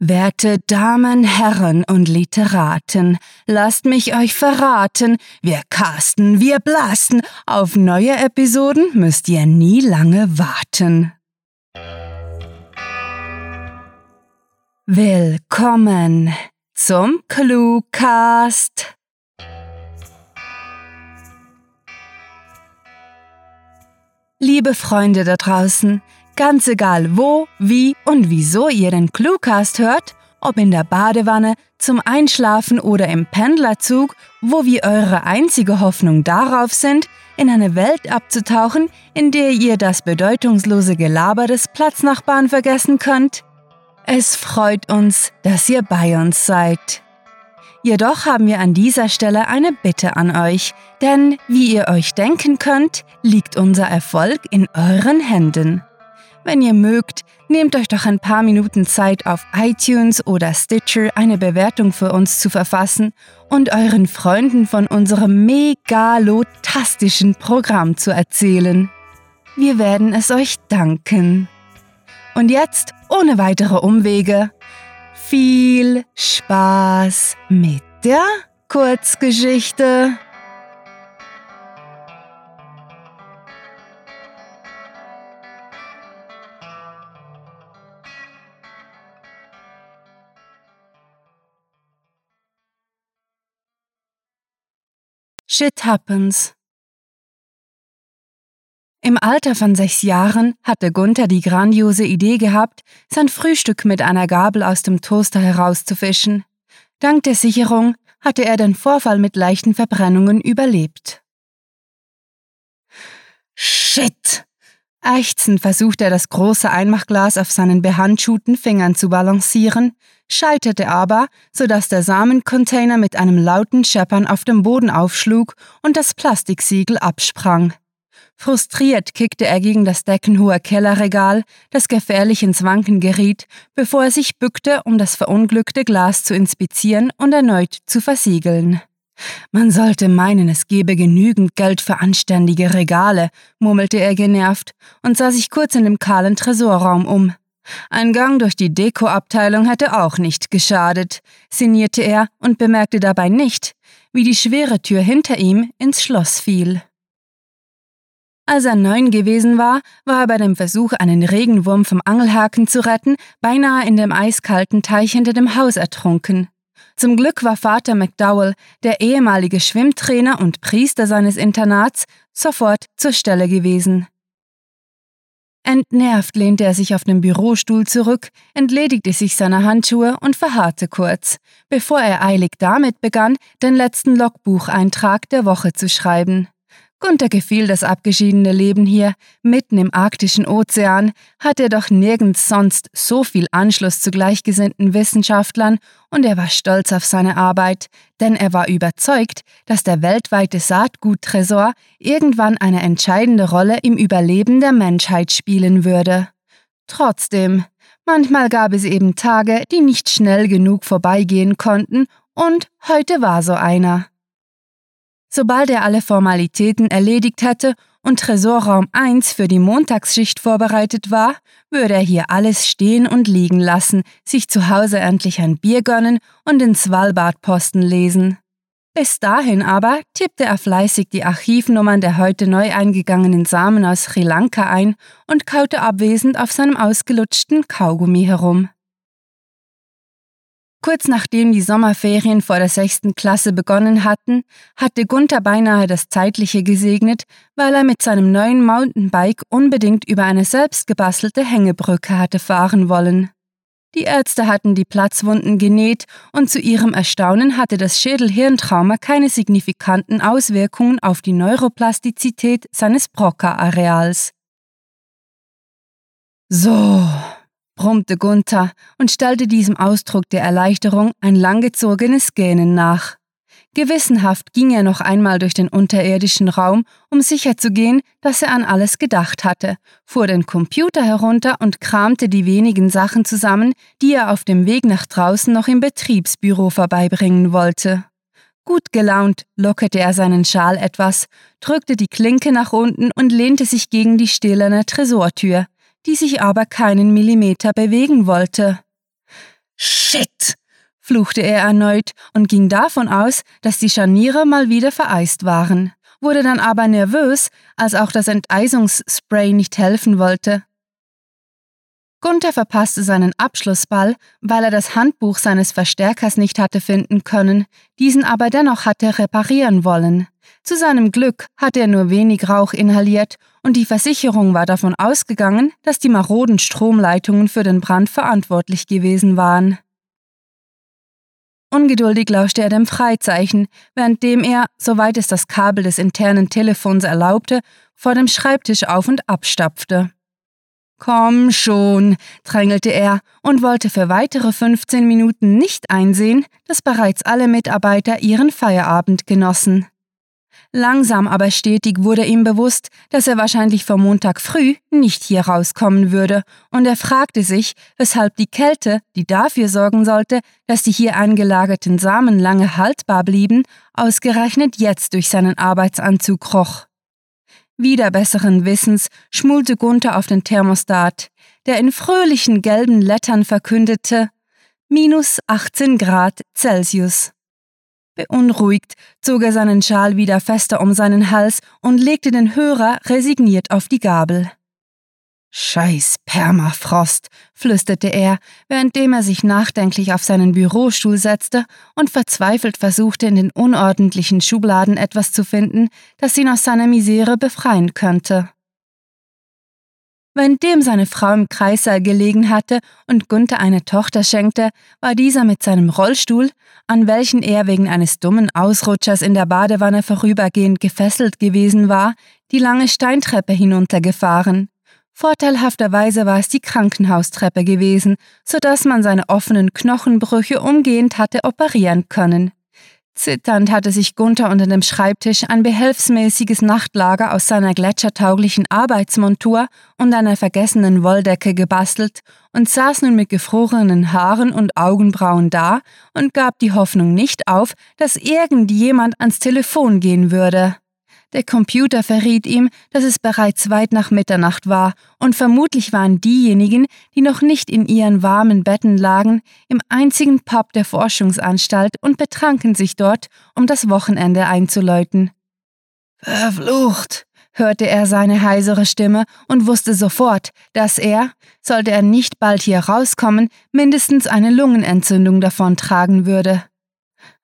Werte Damen, Herren und Literaten, lasst mich euch verraten, wir casten, wir blasten, auf neue Episoden müsst ihr nie lange warten. Willkommen zum Cluecast. Liebe Freunde da draußen, Ganz egal wo, wie und wieso ihr den Cluecast hört, ob in der Badewanne, zum Einschlafen oder im Pendlerzug, wo wir eure einzige Hoffnung darauf sind, in eine Welt abzutauchen, in der ihr das bedeutungslose Gelaber des Platznachbarn vergessen könnt. Es freut uns, dass ihr bei uns seid. Jedoch haben wir an dieser Stelle eine Bitte an euch, denn wie ihr euch denken könnt, liegt unser Erfolg in euren Händen. Wenn ihr mögt, nehmt euch doch ein paar Minuten Zeit auf iTunes oder Stitcher eine Bewertung für uns zu verfassen und euren Freunden von unserem megalotastischen Programm zu erzählen. Wir werden es euch danken. Und jetzt, ohne weitere Umwege, viel Spaß mit der Kurzgeschichte. Shit Happens. Im Alter von sechs Jahren hatte Gunther die grandiose Idee gehabt, sein Frühstück mit einer Gabel aus dem Toaster herauszufischen. Dank der Sicherung hatte er den Vorfall mit leichten Verbrennungen überlebt. Shit! Ächzend versuchte er das große Einmachglas auf seinen behandschuhten Fingern zu balancieren, scheiterte aber, so dass der Samencontainer mit einem lauten Scheppern auf dem Boden aufschlug und das Plastiksiegel absprang. Frustriert kickte er gegen das deckenhohe Kellerregal, das gefährlich ins Wanken geriet, bevor er sich bückte, um das verunglückte Glas zu inspizieren und erneut zu versiegeln. Man sollte meinen, es gebe genügend Geld für anständige Regale, murmelte er genervt und sah sich kurz in dem kahlen Tresorraum um. Ein Gang durch die Dekoabteilung hätte auch nicht geschadet, sinnierte er und bemerkte dabei nicht, wie die schwere Tür hinter ihm ins Schloss fiel. Als er neun gewesen war, war er bei dem Versuch, einen Regenwurm vom Angelhaken zu retten, beinahe in dem eiskalten Teich hinter dem Haus ertrunken. Zum Glück war Vater McDowell, der ehemalige Schwimmtrainer und Priester seines Internats, sofort zur Stelle gewesen. Entnervt lehnte er sich auf dem Bürostuhl zurück, entledigte sich seiner Handschuhe und verharrte kurz, bevor er eilig damit begann, den letzten Logbucheintrag der Woche zu schreiben. Gunther gefiel das abgeschiedene Leben hier, mitten im arktischen Ozean, hatte er doch nirgends sonst so viel Anschluss zu gleichgesinnten Wissenschaftlern und er war stolz auf seine Arbeit, denn er war überzeugt, dass der weltweite Saatguttresor irgendwann eine entscheidende Rolle im Überleben der Menschheit spielen würde. Trotzdem, manchmal gab es eben Tage, die nicht schnell genug vorbeigehen konnten, und heute war so einer. Sobald er alle Formalitäten erledigt hatte und Tresorraum 1 für die Montagsschicht vorbereitet war, würde er hier alles stehen und liegen lassen, sich zu Hause endlich ein Bier gönnen und den Svalbard-Posten lesen. Bis dahin aber tippte er fleißig die Archivnummern der heute neu eingegangenen Samen aus Sri Lanka ein und kaute abwesend auf seinem ausgelutschten Kaugummi herum. Kurz nachdem die Sommerferien vor der sechsten Klasse begonnen hatten, hatte Gunther beinahe das Zeitliche gesegnet, weil er mit seinem neuen Mountainbike unbedingt über eine selbstgebastelte Hängebrücke hatte fahren wollen. Die Ärzte hatten die Platzwunden genäht und zu ihrem Erstaunen hatte das Schädelhirntrauma keine signifikanten Auswirkungen auf die Neuroplastizität seines Broca-Areals. So, brummte Gunther und stellte diesem Ausdruck der Erleichterung ein langgezogenes Gähnen nach. Gewissenhaft ging er noch einmal durch den unterirdischen Raum, um sicherzugehen, dass er an alles gedacht hatte, fuhr den Computer herunter und kramte die wenigen Sachen zusammen, die er auf dem Weg nach draußen noch im Betriebsbüro vorbeibringen wollte. Gut gelaunt lockerte er seinen Schal etwas, drückte die Klinke nach unten und lehnte sich gegen die stählerne Tresortür, die sich aber keinen Millimeter bewegen wollte. Shit! fluchte er erneut und ging davon aus, dass die Scharniere mal wieder vereist waren, wurde dann aber nervös, als auch das Enteisungsspray nicht helfen wollte. Gunther verpasste seinen Abschlussball, weil er das Handbuch seines Verstärkers nicht hatte finden können, diesen aber dennoch hatte reparieren wollen. Zu seinem Glück hatte er nur wenig Rauch inhaliert und die Versicherung war davon ausgegangen, dass die maroden Stromleitungen für den Brand verantwortlich gewesen waren. Ungeduldig lauschte er dem Freizeichen, währenddem er, soweit es das Kabel des internen Telefons erlaubte, vor dem Schreibtisch auf und abstapfte. Komm schon, drängelte er und wollte für weitere 15 Minuten nicht einsehen, dass bereits alle Mitarbeiter ihren Feierabend genossen. Langsam aber stetig wurde ihm bewusst, dass er wahrscheinlich vor Montag früh nicht hier rauskommen würde, und er fragte sich, weshalb die Kälte, die dafür sorgen sollte, dass die hier eingelagerten Samen lange haltbar blieben, ausgerechnet jetzt durch seinen Arbeitsanzug kroch. Wieder besseren Wissens schmulte Gunther auf den Thermostat, der in fröhlichen gelben Lettern verkündete minus 18 Grad Celsius. Beunruhigt zog er seinen Schal wieder fester um seinen Hals und legte den Hörer resigniert auf die Gabel. Scheiß Permafrost, flüsterte er, währenddem er sich nachdenklich auf seinen Bürostuhl setzte und verzweifelt versuchte, in den unordentlichen Schubladen etwas zu finden, das ihn aus seiner Misere befreien könnte. Währenddem seine Frau im Kreissaal gelegen hatte und Gunther eine Tochter schenkte, war dieser mit seinem Rollstuhl, an welchen er wegen eines dummen Ausrutschers in der Badewanne vorübergehend gefesselt gewesen war, die lange Steintreppe hinuntergefahren. Vorteilhafterweise war es die Krankenhaustreppe gewesen, so dass man seine offenen Knochenbrüche umgehend hatte operieren können. Zitternd hatte sich Gunther unter dem Schreibtisch ein behelfsmäßiges Nachtlager aus seiner gletschertauglichen Arbeitsmontur und einer vergessenen Wolldecke gebastelt und saß nun mit gefrorenen Haaren und Augenbrauen da und gab die Hoffnung nicht auf, dass irgendjemand ans Telefon gehen würde. Der Computer verriet ihm, dass es bereits weit nach Mitternacht war, und vermutlich waren diejenigen, die noch nicht in ihren warmen Betten lagen, im einzigen Pub der Forschungsanstalt und betranken sich dort, um das Wochenende einzuläuten. Verflucht, hörte er seine heisere Stimme und wusste sofort, dass er, sollte er nicht bald hier rauskommen, mindestens eine Lungenentzündung davontragen würde.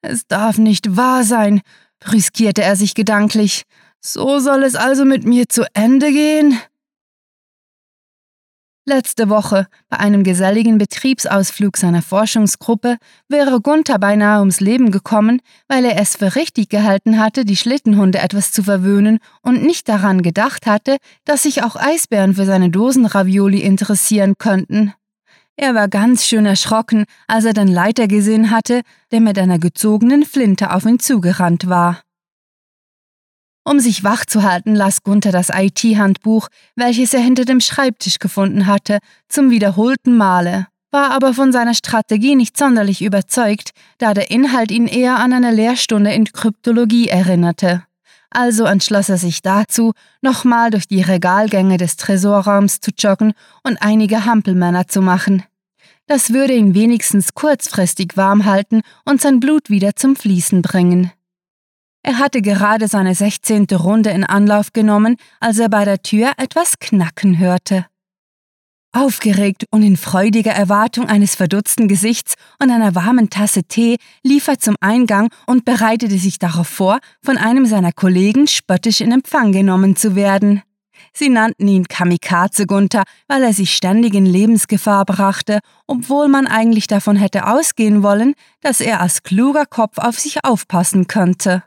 Es darf nicht wahr sein, riskierte er sich gedanklich. So soll es also mit mir zu Ende gehen? Letzte Woche, bei einem geselligen Betriebsausflug seiner Forschungsgruppe, wäre Gunther beinahe ums Leben gekommen, weil er es für richtig gehalten hatte, die Schlittenhunde etwas zu verwöhnen und nicht daran gedacht hatte, dass sich auch Eisbären für seine Dosenravioli interessieren könnten. Er war ganz schön erschrocken, als er den Leiter gesehen hatte, der mit einer gezogenen Flinte auf ihn zugerannt war. Um sich wach zu halten, las Gunther das IT-Handbuch, welches er hinter dem Schreibtisch gefunden hatte, zum wiederholten Male, war aber von seiner Strategie nicht sonderlich überzeugt, da der Inhalt ihn eher an eine Lehrstunde in Kryptologie erinnerte. Also entschloss er sich dazu, nochmal durch die Regalgänge des Tresorraums zu joggen und einige Hampelmänner zu machen. Das würde ihn wenigstens kurzfristig warm halten und sein Blut wieder zum Fließen bringen. Er hatte gerade seine sechzehnte Runde in Anlauf genommen, als er bei der Tür etwas knacken hörte. Aufgeregt und in freudiger Erwartung eines verdutzten Gesichts und einer warmen Tasse Tee lief er zum Eingang und bereitete sich darauf vor, von einem seiner Kollegen spöttisch in Empfang genommen zu werden. Sie nannten ihn Kamikaze Gunther, weil er sich ständig in Lebensgefahr brachte, obwohl man eigentlich davon hätte ausgehen wollen, dass er als kluger Kopf auf sich aufpassen könnte.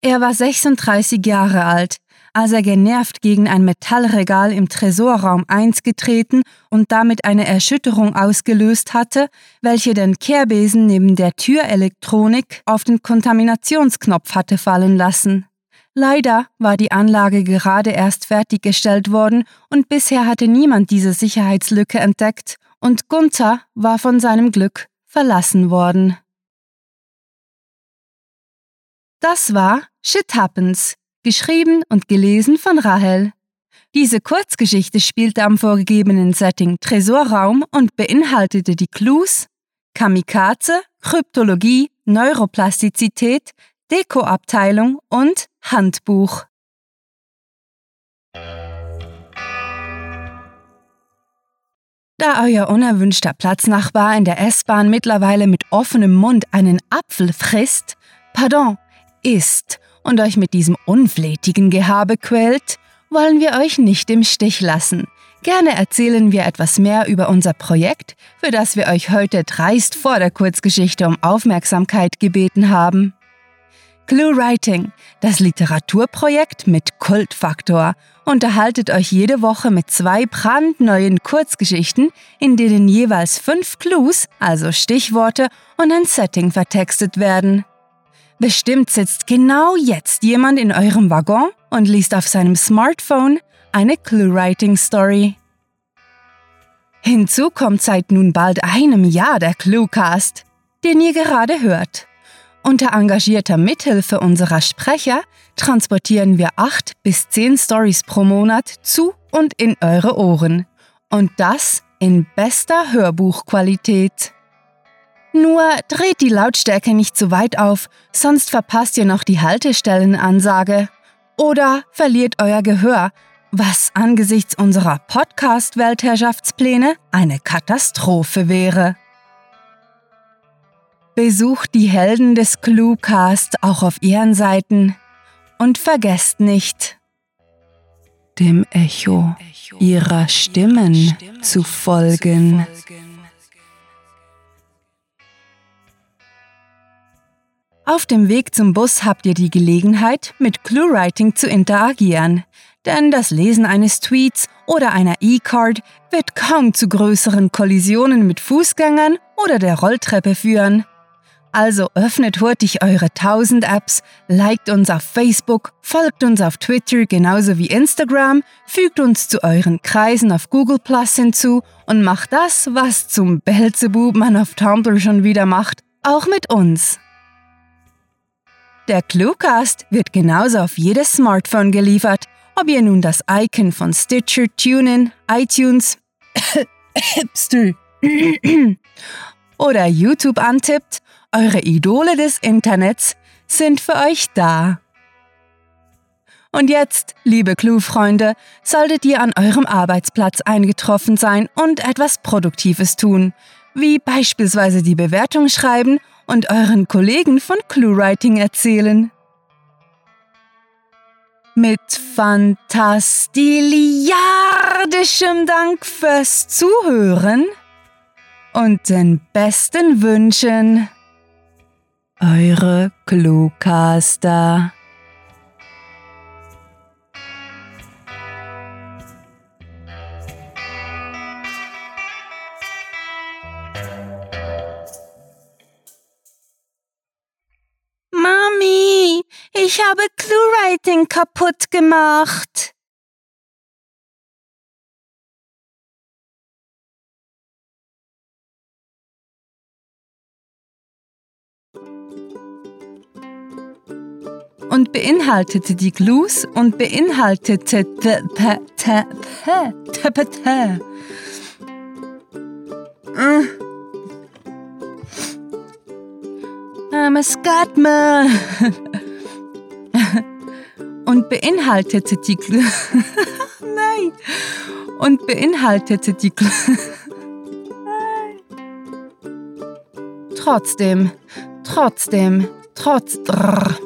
Er war 36 Jahre alt, als er genervt gegen ein Metallregal im Tresorraum 1 getreten und damit eine Erschütterung ausgelöst hatte, welche den Kehrbesen neben der Türelektronik auf den Kontaminationsknopf hatte fallen lassen. Leider war die Anlage gerade erst fertiggestellt worden und bisher hatte niemand diese Sicherheitslücke entdeckt und Gunther war von seinem Glück verlassen worden. Das war Shit Happens, geschrieben und gelesen von Rahel. Diese Kurzgeschichte spielte am vorgegebenen Setting Tresorraum und beinhaltete die Clues Kamikaze, Kryptologie, Neuroplastizität, Dekoabteilung und Handbuch. Da euer unerwünschter Platznachbar in der S-Bahn mittlerweile mit offenem Mund einen Apfel frisst, pardon, isst und euch mit diesem unflätigen Gehabe quält, wollen wir euch nicht im Stich lassen. Gerne erzählen wir etwas mehr über unser Projekt, für das wir euch heute dreist vor der Kurzgeschichte um Aufmerksamkeit gebeten haben. Clue Writing, das Literaturprojekt mit Kultfaktor, unterhaltet euch jede Woche mit zwei brandneuen Kurzgeschichten, in denen jeweils fünf Clues, also Stichworte und ein Setting vertextet werden. Bestimmt sitzt genau jetzt jemand in eurem Waggon und liest auf seinem Smartphone eine Clue-Writing-Story. Hinzu kommt seit nun bald einem Jahr der Cluecast, den ihr gerade hört. Unter engagierter Mithilfe unserer Sprecher transportieren wir acht bis zehn Stories pro Monat zu und in eure Ohren. Und das in bester Hörbuchqualität. Nur dreht die Lautstärke nicht zu weit auf, sonst verpasst ihr noch die Haltestellenansage. Oder verliert euer Gehör, was angesichts unserer Podcast-Weltherrschaftspläne eine Katastrophe wäre. Besucht die Helden des Cluecast auch auf ihren Seiten und vergesst nicht, dem Echo ihrer Stimmen zu folgen. Auf dem Weg zum Bus habt ihr die Gelegenheit, mit ClueWriting zu interagieren, denn das Lesen eines Tweets oder einer E-Card wird kaum zu größeren Kollisionen mit Fußgängern oder der Rolltreppe führen. Also öffnet hurtig eure 1000 Apps, liked uns auf Facebook, folgt uns auf Twitter genauso wie Instagram, fügt uns zu euren Kreisen auf Google Plus hinzu und macht das, was zum Belzebub man auf Tumblr schon wieder macht, auch mit uns. Der Cluecast wird genauso auf jedes Smartphone geliefert, ob ihr nun das Icon von Stitcher, TuneIn, iTunes oder YouTube antippt, eure Idole des Internets sind für euch da. Und jetzt, liebe Clue-Freunde, solltet ihr an eurem Arbeitsplatz eingetroffen sein und etwas Produktives tun, wie beispielsweise die Bewertung schreiben und euren Kollegen von ClueWriting erzählen. Mit fantastiliardischem Dank fürs Zuhören und den besten Wünschen. Eure Cluecaster. Ich habe ClueWriting kaputt gemacht. Und beinhaltete die Clues und beinhaltete I'm a Scatman. und beinhaltete die Gl Nein. Und beinhaltete die Gl Trotzdem, trotzdem, trotz. Drrr.